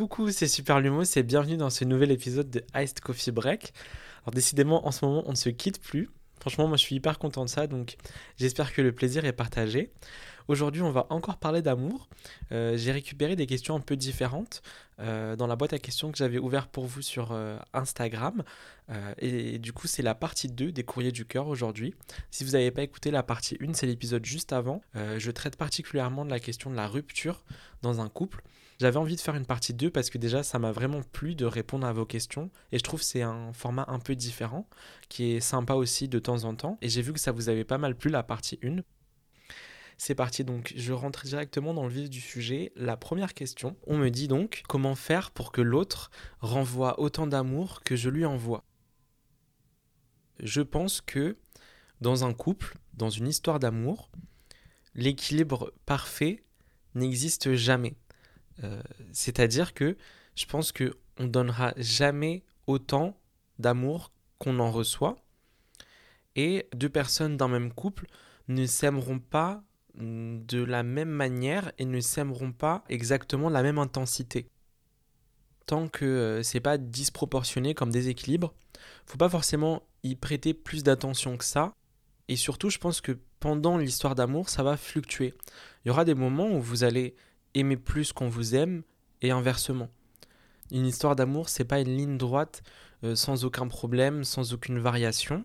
Coucou, c'est Super Lumo, c'est bienvenue dans ce nouvel épisode de Iced Coffee Break. Alors décidément, en ce moment, on ne se quitte plus. Franchement, moi je suis hyper content de ça, donc j'espère que le plaisir est partagé. Aujourd'hui, on va encore parler d'amour. Euh, j'ai récupéré des questions un peu différentes euh, dans la boîte à questions que j'avais ouverte pour vous sur euh, Instagram. et, du coup, c'est la partie 2 des courriers du cœur aujourd'hui. Si vous n'avez pas écouté la partie 1, c'est l'épisode juste avant. je traite particulièrement de la question de la rupture dans un couple. J'avais envie de faire une partie 2 parce que déjà ça m'a vraiment plu de répondre à vos questions et je trouve c'est un format un peu différent qui est sympa aussi de temps en temps et j'ai vu que ça vous avait pas mal plu la partie 1. C'est parti donc, je rentre directement dans le vif du sujet. La première question, on me dit donc comment faire pour que l'autre renvoie autant d'amour que je lui envoie? Je pense que dans un couple, dans une histoire d'amour, l'équilibre parfait n'existe jamais. Euh, c'est-à-dire que je pense que on donnera jamais autant d'amour qu'on en reçoit. Et deux personnes d'un même couple ne s'aimeront pas de la même manière et ne s'aimeront pas exactement la même intensité. Tant que euh, c'est pas disproportionné comme déséquilibre, faut pas forcément y prêter plus d'attention que ça. Et surtout, je pense que pendant l'histoire d'amour, ça va fluctuer. Il y aura des moments où vous allez aimer plus qu'on vous aime et inversement. Une histoire d'amour, c'est pas une ligne droite euh, sans aucun problème, sans aucune variation.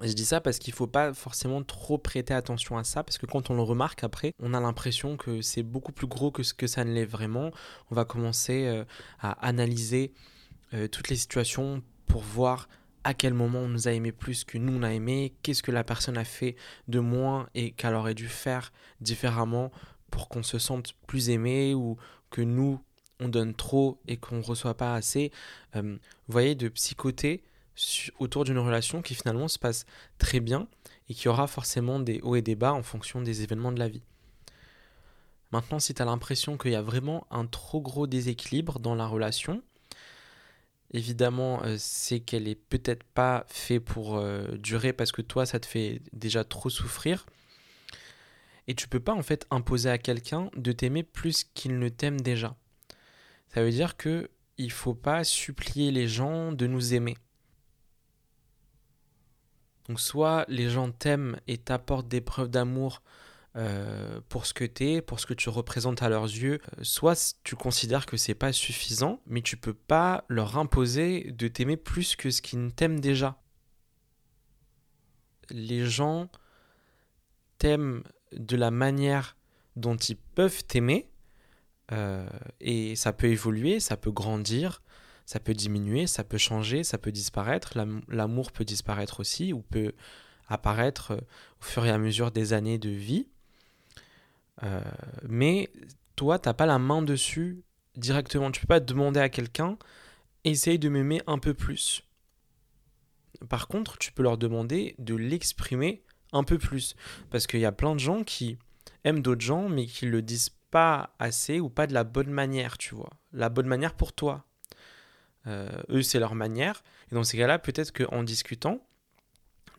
Je dis ça parce qu'il faut pas forcément trop prêter attention à ça, parce que quand on le remarque après, on a l'impression que c'est beaucoup plus gros que ce que ça ne l'est vraiment. On va commencer euh, à analyser euh, toutes les situations pour voir à quel moment on nous a aimé plus que nous on a aimé, qu'est-ce que la personne a fait de moins et qu'elle aurait dû faire différemment pour qu'on se sente plus aimé ou que nous, on donne trop et qu'on ne reçoit pas assez. Euh, vous voyez, de psychoter autour d'une relation qui finalement se passe très bien et qui aura forcément des hauts et des bas en fonction des événements de la vie. Maintenant, si tu as l'impression qu'il y a vraiment un trop gros déséquilibre dans la relation, évidemment, euh, c'est qu'elle est peut-être pas faite pour euh, durer parce que toi, ça te fait déjà trop souffrir. Et tu peux pas en fait imposer à quelqu'un de t'aimer plus qu'il ne t'aime déjà. Ça veut dire que il faut pas supplier les gens de nous aimer. Donc soit les gens t'aiment et t'apportent des preuves d'amour euh, pour ce que tu es, pour ce que tu représentes à leurs yeux, euh, soit tu considères que c'est pas suffisant, mais tu peux pas leur imposer de t'aimer plus que ce qu'ils t'aiment déjà. Les gens t'aiment de la manière dont ils peuvent t'aimer. Euh, et ça peut évoluer, ça peut grandir, ça peut diminuer, ça peut changer, ça peut disparaître. L'amour peut disparaître aussi ou peut apparaître euh, au fur et à mesure des années de vie. Euh, mais toi, tu n'as pas la main dessus directement. Tu peux pas demander à quelqu'un, essaye de m'aimer un peu plus. Par contre, tu peux leur demander de l'exprimer un peu plus. Parce qu'il y a plein de gens qui aiment d'autres gens, mais qui le disent pas assez ou pas de la bonne manière, tu vois. La bonne manière pour toi. Euh, eux, c'est leur manière. Et dans ces cas-là, peut-être qu'en discutant,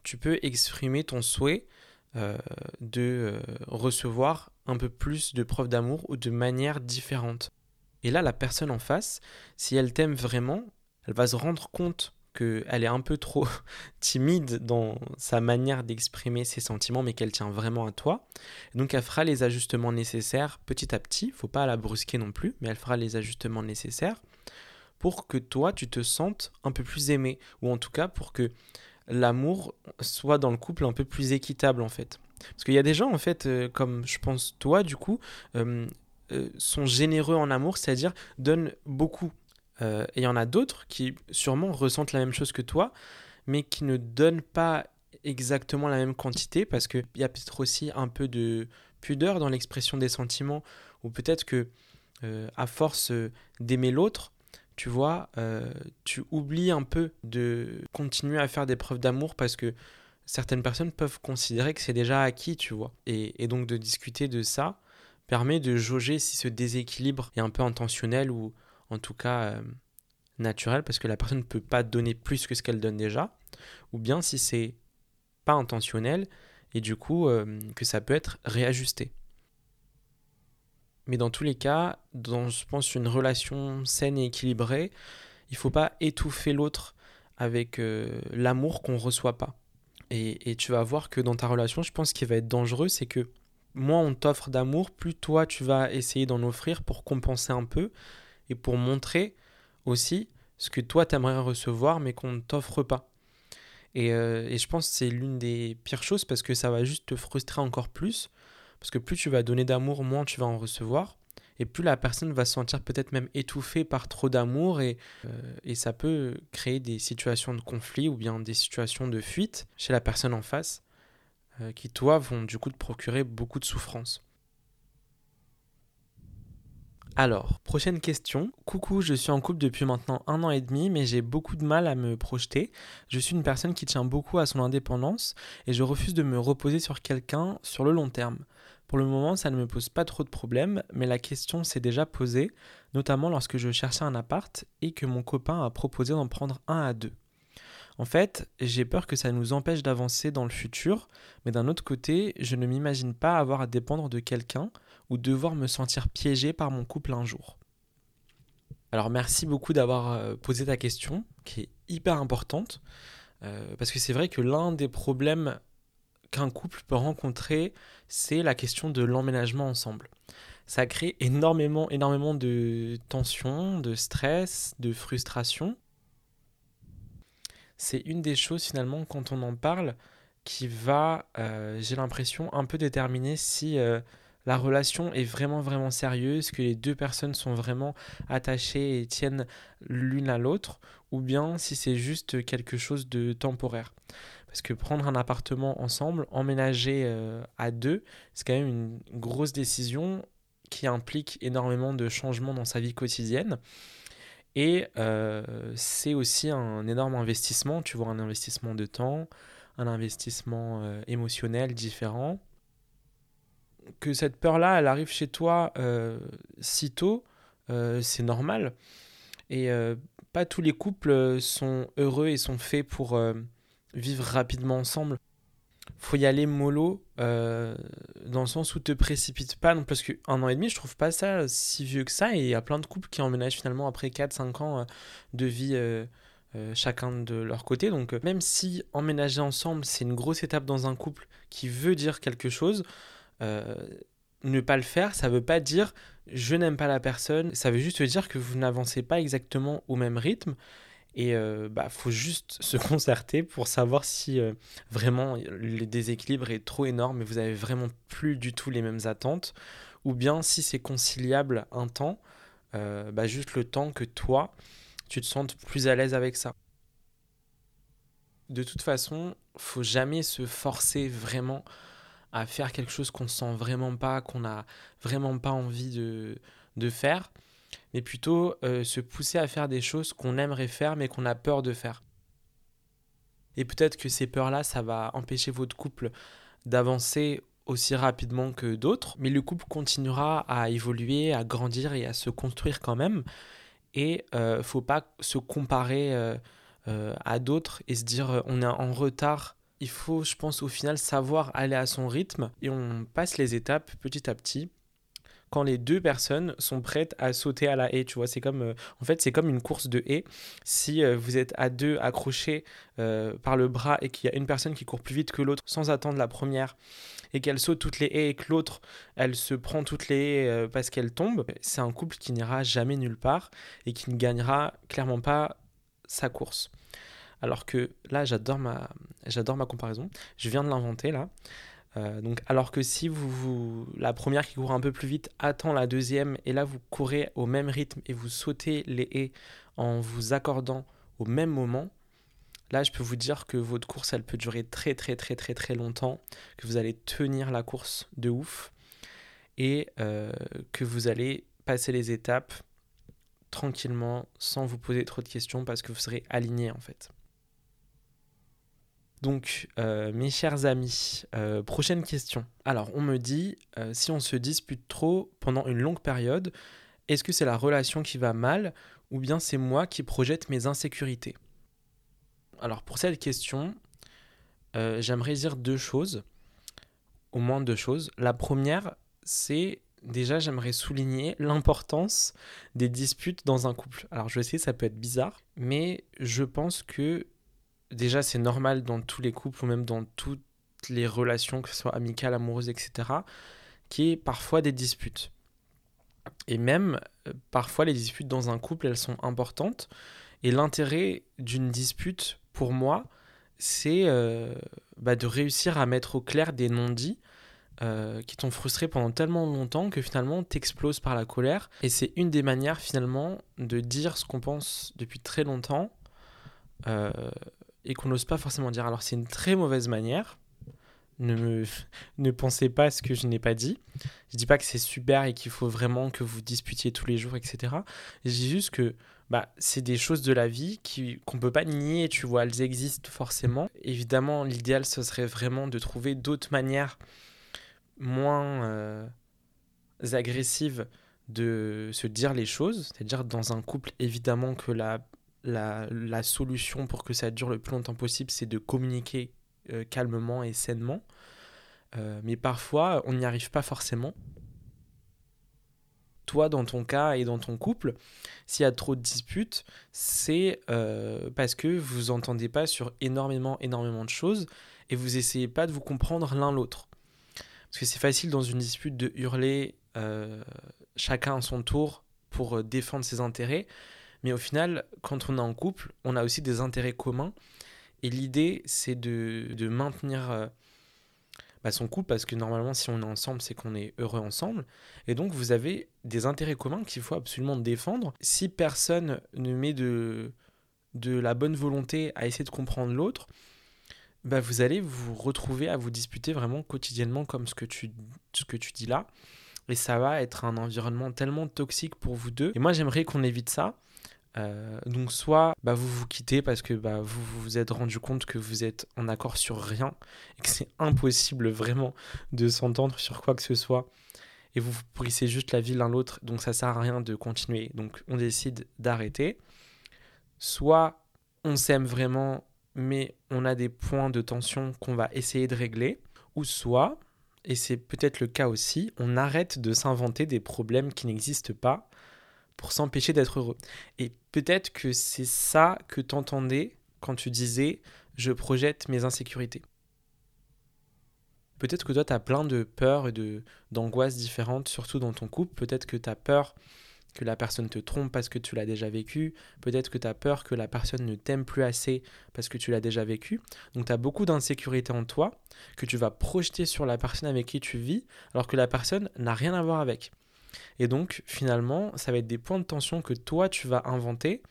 tu peux exprimer ton souhait euh, de euh, recevoir un peu plus de preuves d'amour ou de manière différente. Et là, la personne en face, si elle t'aime vraiment, elle va se rendre compte qu'elle est un peu trop timide dans sa manière d'exprimer ses sentiments, mais qu'elle tient vraiment à toi. Donc elle fera les ajustements nécessaires petit à petit, faut pas la brusquer non plus, mais elle fera les ajustements nécessaires pour que toi tu te sentes un peu plus aimé, ou en tout cas pour que l'amour soit dans le couple un peu plus équitable en fait. Parce qu'il y a des gens en fait, euh, comme je pense toi du coup, euh, euh, sont généreux en amour, c'est-à-dire donnent beaucoup euh, et il y en a d'autres qui sûrement ressentent la même chose que toi, mais qui ne donnent pas exactement la même quantité parce qu'il y a peut-être aussi un peu de pudeur dans l'expression des sentiments, ou peut-être que euh, à force euh, d'aimer l'autre, tu vois, tu oublies un peu de continuer à faire des preuves d'amour parce que certaines personnes peuvent considérer que c'est déjà acquis, tu vois. Et, et, donc de discuter de ça permet de jauger si ce déséquilibre est un peu intentionnel ou, en tout cas euh, naturel, parce que la personne ne peut pas donner plus que ce qu'elle donne déjà, ou bien si c'est pas intentionnel, et du coup euh, que ça peut être réajusté. Mais dans tous les cas, dans, je pense, une relation saine et équilibrée, il faut pas étouffer l'autre avec euh, l'amour qu'on reçoit pas. Et, et, tu vas voir que dans ta relation, je pense qu'il va être dangereux, c'est que moins on t'offre d'amour, plus toi tu vas essayer d'en offrir pour compenser un peu et pour montrer aussi ce que toi t'aimerais recevoir mais qu'on ne t'offre pas. Et, euh, et, je pense que c'est l'une des pires choses parce que ça va juste te frustrer encore plus. Parce que plus tu vas donner d'amour, moins tu vas en recevoir. Et plus la personne va se sentir peut-être même étouffée par trop d'amour. Et, euh, ça peut créer des situations de conflit ou bien des situations de fuite chez la personne en face euh, qui, toi, vont du coup te procurer beaucoup de souffrance. Alors, prochaine question. Coucou, je suis en couple depuis maintenant un an et demi, mais j'ai beaucoup de mal à me projeter. Je suis une personne qui tient beaucoup à son indépendance et je refuse de me reposer sur quelqu'un sur le long terme. Pour le moment, ça ne me pose pas trop de problèmes, mais la question s'est déjà posée, notamment lorsque je cherchais un appart et que mon copain a proposé d'en prendre un à deux. En fait, j'ai peur que ça nous empêche d'avancer dans le futur, mais d'un autre côté, je ne m'imagine pas avoir à dépendre de quelqu'un ou devoir me sentir piégé par mon couple un jour. Alors merci beaucoup d'avoir euh, posé ta question, qui est hyper importante, euh, parce que c'est vrai que l'un des problèmes qu'un couple peut rencontrer, c'est la question de l'emménagement ensemble. Ça crée énormément, énormément de tensions, de stress, de frustration, c'est une des choses finalement quand on en parle qui va, euh, j'ai l'impression, un peu déterminer si la relation est vraiment vraiment sérieuse, que les deux personnes sont vraiment attachées et tiennent l'une à l'autre, ou bien si c'est juste quelque chose de temporaire. Parce que prendre un appartement ensemble, emménager euh, à deux, c'est quand même une grosse décision qui implique énormément de changements dans sa vie quotidienne. Et euh, c'est aussi un énorme investissement, tu vois, un investissement de temps, un investissement euh, émotionnel différent. Que cette peur-là, elle arrive chez toi euh, si tôt, c'est normal. Et pas tous les couples sont heureux et sont faits pour vivre rapidement ensemble. Faut y aller mollo euh, dans le sens où te précipite pas non parce qu'un an et demi je trouve pas ça si vieux que ça. Et il y a plein de couples qui emménagent finalement après 4-5 ans euh, de vie euh, chacun de leur côté. Donc même si emménager ensemble c'est une grosse étape dans un couple qui veut dire quelque chose ne pas le faire ça veut pas dire je n'aime pas la personne ça veut juste dire que vous n'avancez pas exactement au même rythme et euh, bah, faut juste se concerter pour savoir si euh, vraiment le déséquilibre est trop énorme et vous avez vraiment plus du tout les mêmes attentes, ou bien si c'est conciliable un temps, euh, bah, juste le temps que toi, tu te sentes plus à l'aise avec ça. De toute façon, faut jamais se forcer vraiment à faire quelque chose qu'on sent vraiment pas, qu'on n'a vraiment pas envie de, faire mais plutôt euh, se pousser à faire des choses qu'on aimerait faire mais qu'on a peur de faire. Et peut-être que ces peurs-là, ça va empêcher votre couple d'avancer aussi rapidement que d'autres, mais le couple continuera à évoluer, à grandir et à se construire quand même. Et ne euh, faut pas se comparer euh, à d'autres et se dire on est en retard. Il faut, je pense, au final savoir aller à son rythme et on passe les étapes petit à petit quand les deux personnes sont prêtes à sauter à la haie. Tu vois, c'est comme, euh, en fait, c'est comme une course de haie. Si euh, vous êtes à deux accrochés euh, par le bras et qu'il y a une personne qui court plus vite que l'autre sans attendre la première et qu'elle saute toutes les haies et que l'autre, elle se prend toutes les haies parce qu'elle tombe, c'est un couple qui n'ira jamais nulle part et qui ne gagnera clairement pas sa course. Alors que là, j'adore ma, comparaison. Je viens de l'inventer là. Euh, donc, alors que si vous, la première qui court un peu plus vite attend la deuxième, et là vous courez au même rythme et vous sautez les haies en vous accordant au même moment, là je peux vous dire que votre course elle peut durer très très très très très longtemps, que vous allez tenir la course de ouf et euh, que vous allez passer les étapes tranquillement sans vous poser trop de questions parce que vous serez aligné en fait. Donc, euh, mes chers amis, euh, prochaine question. Alors, on me dit, euh, si on se dispute trop pendant une longue période, est-ce que c'est la relation qui va mal ou bien c'est moi qui projette mes insécurités? Alors, pour cette question, j'aimerais dire deux choses, au moins deux choses. La première, c'est déjà j'aimerais souligner l'importance des disputes dans un couple. Alors je sais, ça peut être bizarre, mais je pense que déjà c'est normal dans tous les couples ou même dans toutes les relations, que ce soit amicales, amoureuses, etc., qui est parfois des disputes. Et même, euh, parfois, les disputes dans un couple, elles sont importantes. Et l'intérêt d'une dispute, pour moi, c'est euh, bah, de réussir à mettre au clair des non-dits euh, qui t'ont frustré pendant tellement longtemps que finalement t'exploses par la colère. Et c'est une des manières finalement de dire ce qu'on pense depuis très longtemps et qu'on n'ose pas forcément dire. Alors c'est une très mauvaise manière ne, ne pensez pas ce que je n'ai pas dit. Je dis pas que c'est super et qu'il faut vraiment que vous disputiez tous les jours, etc. Je dis juste que bah, c'est des choses de la vie qu'on ne peut pas nier, tu vois, elles existent forcément. Évidemment, l'idéal, ce serait vraiment de trouver d'autres manières moins euh, agressives de se dire les choses. C'est-à-dire, dans un couple, évidemment que la, la, solution pour que ça dure le plus longtemps possible, c'est de communiquer euh, calmement et sainement. Euh, mais parfois, on n'y arrive pas forcément. Toi, dans ton cas et dans ton couple, s'il y a trop de disputes, c'est euh, parce que vous entendez pas sur énormément, énormément de choses et vous essayez pas de vous comprendre l'un l'autre. Parce que c'est facile dans une dispute de hurler chacun à son tour pour défendre ses intérêts. Mais au final, quand on est en couple, on a aussi des intérêts communs et l'idée, c'est de, maintenir euh, bah, son couple, parce que normalement, si on est ensemble, c'est qu'on est heureux ensemble. Et donc, vous avez des intérêts communs qu'il faut absolument défendre. Si personne ne met de, de la bonne volonté à essayer de comprendre l'autre, bah, vous allez vous retrouver à vous disputer vraiment quotidiennement comme ce que tu, ce que tu dis là. Et ça va être un environnement tellement toxique pour vous deux. Et moi, j'aimerais qu'on évite ça. Euh, donc soit bah, vous vous quittez parce que bah, vous vous êtes rendu compte que vous êtes en accord sur rien et que c'est impossible vraiment de s'entendre sur quoi que ce soit et vous vous juste la vie l'un l'autre donc ça sert à rien de continuer. Donc on décide d'arrêter. Soit on s'aime vraiment mais on a des points de tension qu'on va essayer de régler ou soit et c'est peut-être le cas aussi on arrête de s'inventer des problèmes qui n'existent pas pour s'empêcher d'être heureux. Et peut-être que c'est ça que tu entendais quand tu disais je projette mes insécurités. Peut-être que toi, tu as plein de peurs et d'angoisses différentes, surtout dans ton couple. Peut-être que tu as peur que la personne te trompe parce que tu l'as déjà vécu. Peut-être que tu as peur que la personne ne t'aime plus assez parce que tu l'as déjà vécu. Donc tu as beaucoup d'insécurité en toi que tu vas projeter sur la personne avec qui tu vis alors que la personne n'a rien à voir avec. Et donc, finalement, ça va être des points de tension que toi, tu vas inventer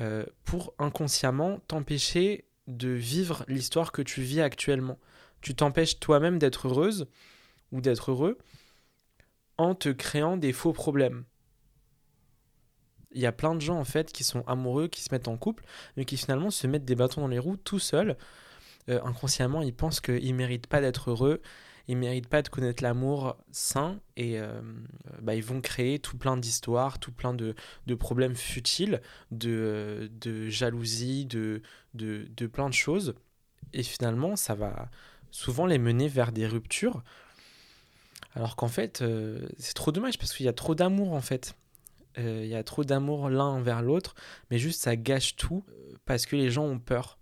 euh, pour inconsciemment t'empêcher de vivre l'histoire que tu vis actuellement. Tu t'empêches toi-même d'être heureuse ou d'être heureux en te créant des faux problèmes. Il y a plein de gens en fait qui sont amoureux, qui se mettent en couple, mais qui finalement se mettent des bâtons dans les roues tout seuls. Euh, inconsciemment, ils pensent qu'ils ne méritent pas d'être heureux, ils méritent pas de connaître l'amour sain et euh, bah, ils vont créer tout plein d'histoires, tout plein de, de, problèmes futiles, de, de jalousie, de, de, de, plein de choses. Et finalement, ça va souvent les mener vers des ruptures. Alors qu'en fait, euh, c'est trop dommage parce qu'il y a trop d'amour en fait. Euh, il y a trop d'amour l'un envers l'autre, mais juste ça gâche tout parce que les gens ont peur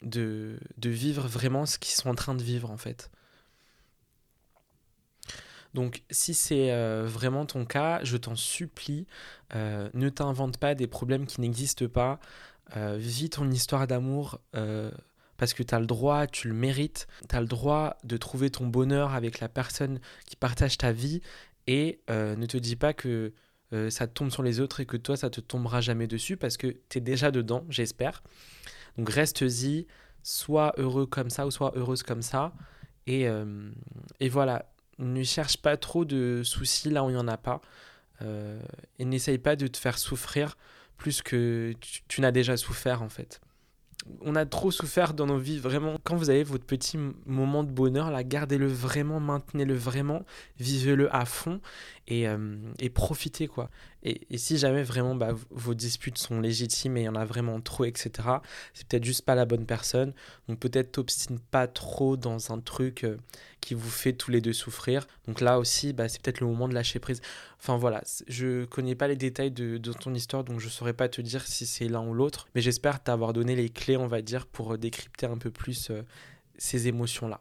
de, de vivre vraiment ce qu'ils sont en train de vivre en fait. Donc si c'est euh, vraiment ton cas, je t'en supplie, euh, ne t'invente pas des problèmes qui n'existent pas. Euh, vis ton histoire d'amour parce que tu as le droit, tu le mérites. Tu as le droit de trouver ton bonheur avec la personne qui partage ta vie et ne te dis pas que ça tombe sur les autres et que toi, ça te tombera jamais dessus parce que tu es déjà dedans, j'espère. Donc reste-y, sois heureux comme ça ou sois heureuse comme ça. Et, et voilà, ne cherche pas trop de soucis là où il n'y en a pas. Euh, et n'essaye pas de te faire souffrir plus que tu, n'as déjà souffert en fait. On a trop souffert dans nos vies, vraiment. Quand vous avez votre petit moment de bonheur, là, gardez-le vraiment, maintenez-le vraiment, vivez-le à fond et, euh, et, profitez quoi. Et, si jamais vraiment bah, vos disputes sont légitimes et il y en a vraiment trop, etc., c'est peut-être juste pas la bonne personne. Donc peut-être t'obstine pas trop dans un truc euh, qui vous fait tous les deux souffrir. Donc là aussi, bah, c'est peut-être le moment de lâcher prise. Enfin voilà, je connais pas les détails de, ton histoire, donc je saurais pas te dire si c'est l'un ou l'autre. Mais j'espère t'avoir donné les clés, on va dire, pour euh, décrypter un peu plus euh, ces émotions-là.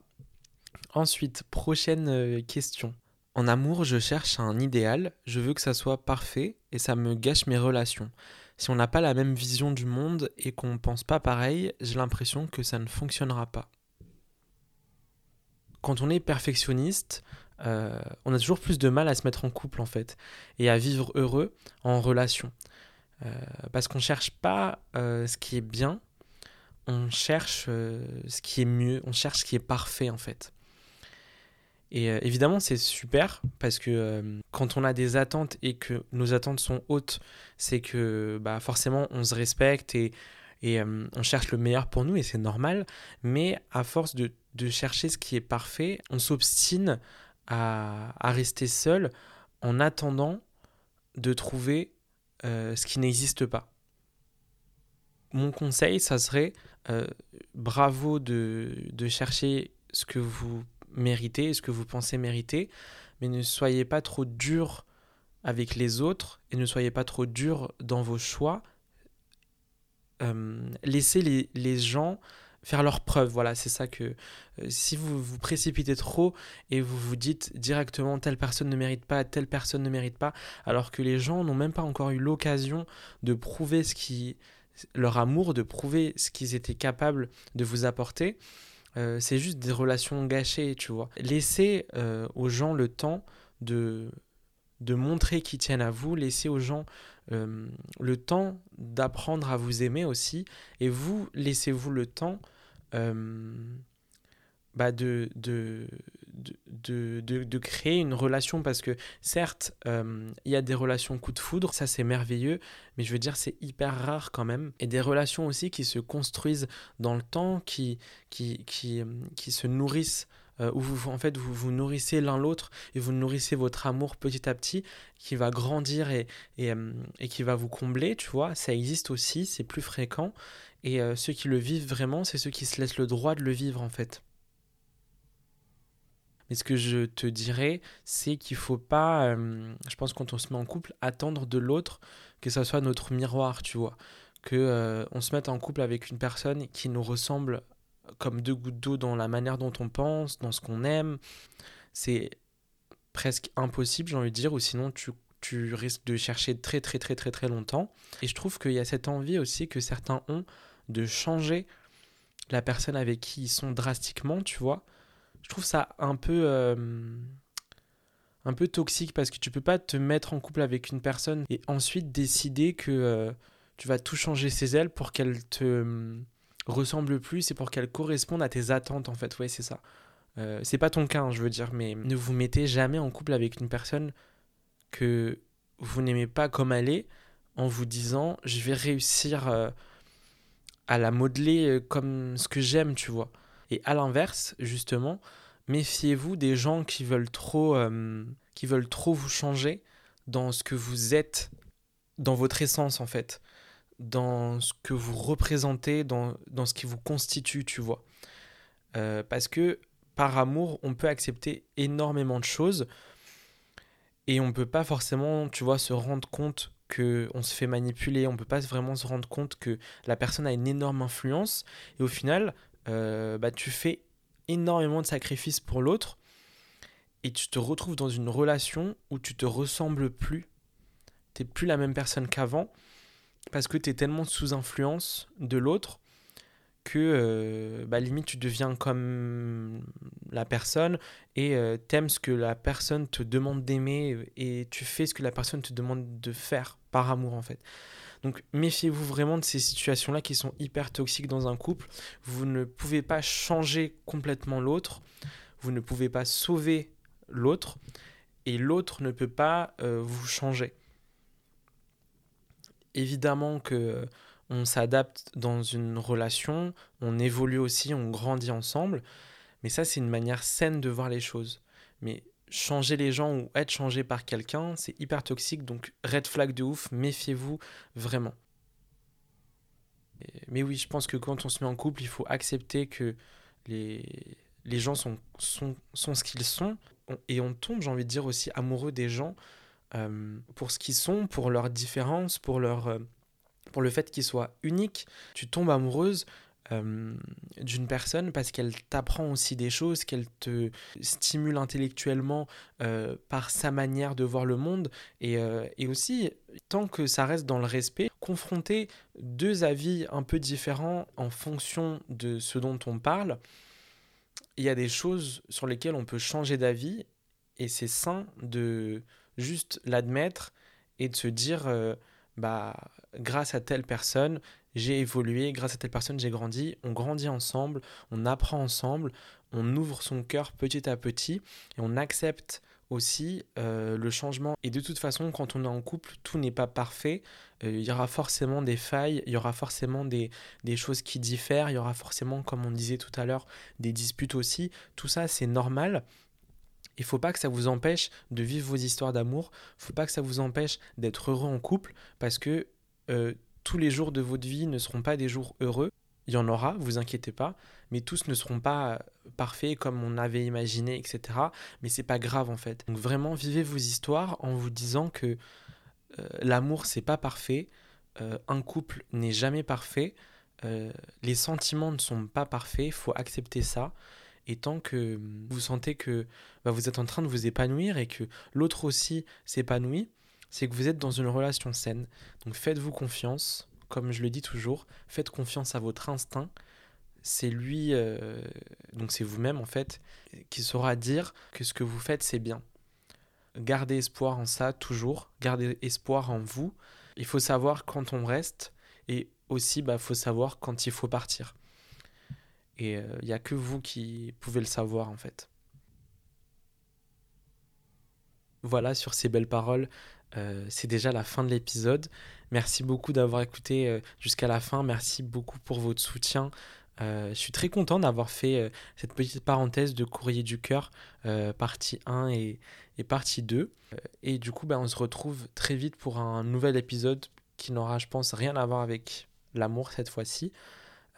Ensuite, prochaine question. En amour, je cherche un idéal, je veux que ça soit parfait et ça me gâche mes relations. Si on n'a pas la même vision du monde et qu'on ne pense pas pareil, j'ai l'impression que ça ne fonctionnera pas. Quand on est perfectionniste, euh, on a toujours plus de mal à se mettre en couple en fait et à vivre heureux en relation. Euh, parce qu'on ne cherche pas euh, ce qui est bien, on cherche ce qui est mieux, on cherche ce qui est parfait en fait. Et euh, évidemment, c'est super parce que euh, quand on a des attentes et que nos attentes sont hautes, c'est que bah, forcément on se respecte et, euh, on cherche le meilleur pour nous et c'est normal. Mais à force de, chercher ce qui est parfait, on s'obstine à, rester seul en attendant de trouver ce qui n'existe pas. Mon conseil, ça serait bravo de chercher ce que vous mériter, ce que vous pensez mériter, mais ne soyez pas trop dur avec les autres et ne soyez pas trop dur dans vos choix. Euh, laissez les, les, gens faire leurs preuves. Voilà, c'est ça que euh, si vous vous précipitez trop et vous vous dites directement telle personne ne mérite pas, telle personne ne mérite pas, alors que les gens n'ont même pas encore eu l'occasion de prouver ce qui leur amour, de prouver ce qu'ils étaient capables de vous apporter, euh, c'est juste des relations gâchées, tu vois. Laissez euh, aux gens le temps de, de montrer qu'ils tiennent à vous, laissez aux gens euh, le temps d'apprendre à vous aimer aussi, et vous, laissez-vous le temps bah de, de, de, de, créer une relation parce que certes, euh, il y a des relations coup de foudre, ça c'est merveilleux, mais je veux dire c'est hyper rare quand même. Et des relations aussi qui se construisent dans le temps, qui, qui, qui, euh, qui se nourrissent. Euh, où vous, en fait vous vous nourrissez l'un l'autre et vous nourrissez votre amour petit à petit qui va grandir et, et, et qui va vous combler, tu vois, ça existe aussi, c'est plus fréquent et ceux qui le vivent vraiment, c'est ceux qui se laissent le droit de le vivre en fait. Mais ce que je te dirais, c'est qu'il faut pas, euh, je pense quand on se met en couple, attendre de l'autre que ça soit notre miroir, tu vois. Que euh, on se mette en couple avec une personne qui nous ressemble comme deux gouttes d'eau dans la manière dont on pense, dans ce qu'on aime. C'est presque impossible, j'ai envie de dire, ou sinon tu, tu risques de chercher très très très très très longtemps. Et je trouve qu'il y a cette envie aussi que certains ont de changer la personne avec qui ils sont drastiquement, tu vois je trouve ça un peu euh, un peu toxique parce que tu peux pas te mettre en couple avec une personne et ensuite décider que euh, tu vas tout changer ses ailes pour qu'elle te euh, ressemble plus et pour qu'elle corresponde à tes attentes en fait. Ouais c'est ça. C'est pas ton cas hein, je veux dire mais ne vous mettez jamais en couple avec une personne que vous n'aimez pas comme elle est en vous disant je vais réussir à la modeler comme ce que j'aime tu vois et à l'inverse, justement, méfiez-vous des gens qui veulent trop, euh, qui veulent trop vous changer dans ce que vous êtes, dans votre essence en fait, dans ce que vous représentez, dans, dans ce qui vous constitue, tu vois. Euh, parce que par amour, on peut accepter énormément de choses et on ne peut pas forcément, tu vois, se rendre compte que on se fait manipuler, on peut pas vraiment se rendre compte que la personne a une énorme influence et au final, euh, bah, tu fais énormément de sacrifices pour l'autre et tu te retrouves dans une relation où tu te ressembles plus. Tu n'es plus la même personne qu'avant parce que tu es tellement sous influence de l'autre que euh, bah, limite tu deviens comme la personne et euh, t'aimes ce que la personne te demande d'aimer et tu fais ce que la personne te demande de faire par amour en fait. Donc méfiez-vous vraiment de ces situations-là qui sont hyper toxiques dans un couple. Vous ne pouvez pas changer complètement l'autre, vous ne pouvez pas sauver l'autre, et l'autre ne peut pas euh, vous changer. Évidemment que euh, on s'adapte dans une relation, on évolue aussi, on grandit ensemble, mais ça c'est une manière saine de voir les choses. Mais changer les gens ou être changé par quelqu'un, c'est hyper toxique. Donc, red flag de ouf, méfiez-vous vraiment. Mais oui, je pense que quand on se met en couple, il faut accepter que les, les gens sont, sont, sont ce qu'ils sont. Et on tombe, j'ai envie de dire, aussi amoureux des gens euh, pour ce qu'ils sont, pour leurs différences, pour, leur, euh, pour le fait qu'ils soient uniques. Tu tombes amoureuse euh, d'une personne parce qu'elle t'apprend aussi des choses, qu'elle te stimule intellectuellement euh, par sa manière de voir le monde. Et, euh, et, aussi tant que ça reste dans le respect, confronter deux avis un peu différents en fonction de ce dont on parle, il y a des choses sur lesquelles on peut changer d'avis et c'est sain de juste l'admettre et de se dire bah grâce à telle personne j'ai évolué, grâce à telle personne j'ai grandi, on grandit ensemble, on apprend ensemble, on ouvre son cœur petit à petit et on accepte aussi euh, le changement. Et de toute façon, quand on est en couple, tout n'est pas parfait. Euh, il y aura forcément des failles, il y aura forcément des, des, choses qui diffèrent, il y aura forcément, comme on disait tout à l'heure, des disputes aussi. Tout ça, c'est normal. Il ne faut pas que ça vous empêche de vivre vos histoires d'amour. Il ne faut pas que ça vous empêche d'être heureux en couple parce que euh, tous les jours de votre vie ne seront pas des jours heureux. Il y en aura, vous inquiétez pas, mais tous ne seront pas parfaits comme on avait imaginé, etc. Mais c'est pas grave en fait. Donc vraiment, vivez vos histoires en vous disant que euh, l'amour c'est pas parfait, euh, un couple n'est jamais parfait, euh, les sentiments ne sont pas parfaits, faut accepter ça. Et tant que vous sentez que bah, vous êtes en train de vous épanouir et que l'autre aussi s'épanouit, c'est que vous êtes dans une relation saine. Donc faites-vous confiance, comme je le dis toujours, faites confiance à votre instinct. C'est lui, euh, donc c'est vous-même en fait, qui saura dire que ce que vous faites c'est bien. Gardez espoir en ça toujours, gardez espoir en vous. Il faut savoir quand on reste et aussi il bah, faut savoir quand il faut partir. Et il euh, n'y a que vous qui pouvez le savoir en fait. Voilà, sur ces belles paroles, euh, c'est déjà la fin de l'épisode. Merci beaucoup d'avoir écouté euh, jusqu'à la fin. Merci beaucoup pour votre soutien. Je suis très content d'avoir fait cette petite parenthèse de Courrier du cœur, partie 1 et, partie 2. et du coup, ben, on se retrouve très vite pour un nouvel épisode qui n'aura, je pense, rien à voir avec l'amour cette fois-ci.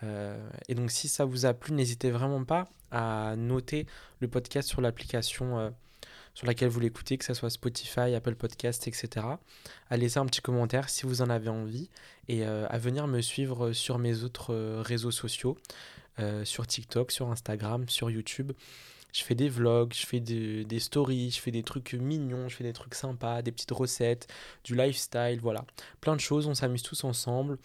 Et donc, si ça vous a plu, n'hésitez vraiment pas à noter le podcast sur l'application sur laquelle vous l'écoutez, que ce soit Spotify, Apple Podcast, etc. À laisser un petit commentaire si vous en avez envie et euh, à venir me suivre sur mes autres euh, réseaux sociaux, euh, sur TikTok, sur Instagram, sur YouTube. Je fais des vlogs, je fais des, stories, je fais des trucs mignons, je fais des trucs sympas, des petites recettes, du lifestyle, voilà. Plein de choses, on s'amuse tous ensemble,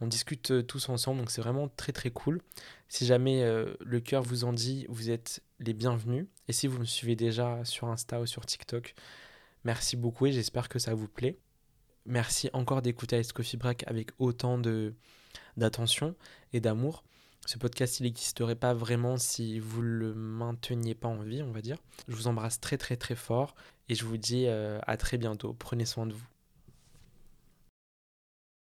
on discute tous ensemble, donc c'est vraiment très très cool. Si jamais le cœur vous en dit, vous êtes les bienvenus. Et si vous me suivez déjà sur Insta ou sur TikTok, merci beaucoup et j'espère que ça vous plaît. Merci encore d'écouter Ice Coffee avec autant d'attention et d'amour. Ce podcast, il n'existerait pas vraiment si vous ne le mainteniez pas en vie, on va dire. Je vous embrasse très très très fort et je vous dis euh, à très bientôt. Prenez soin de vous.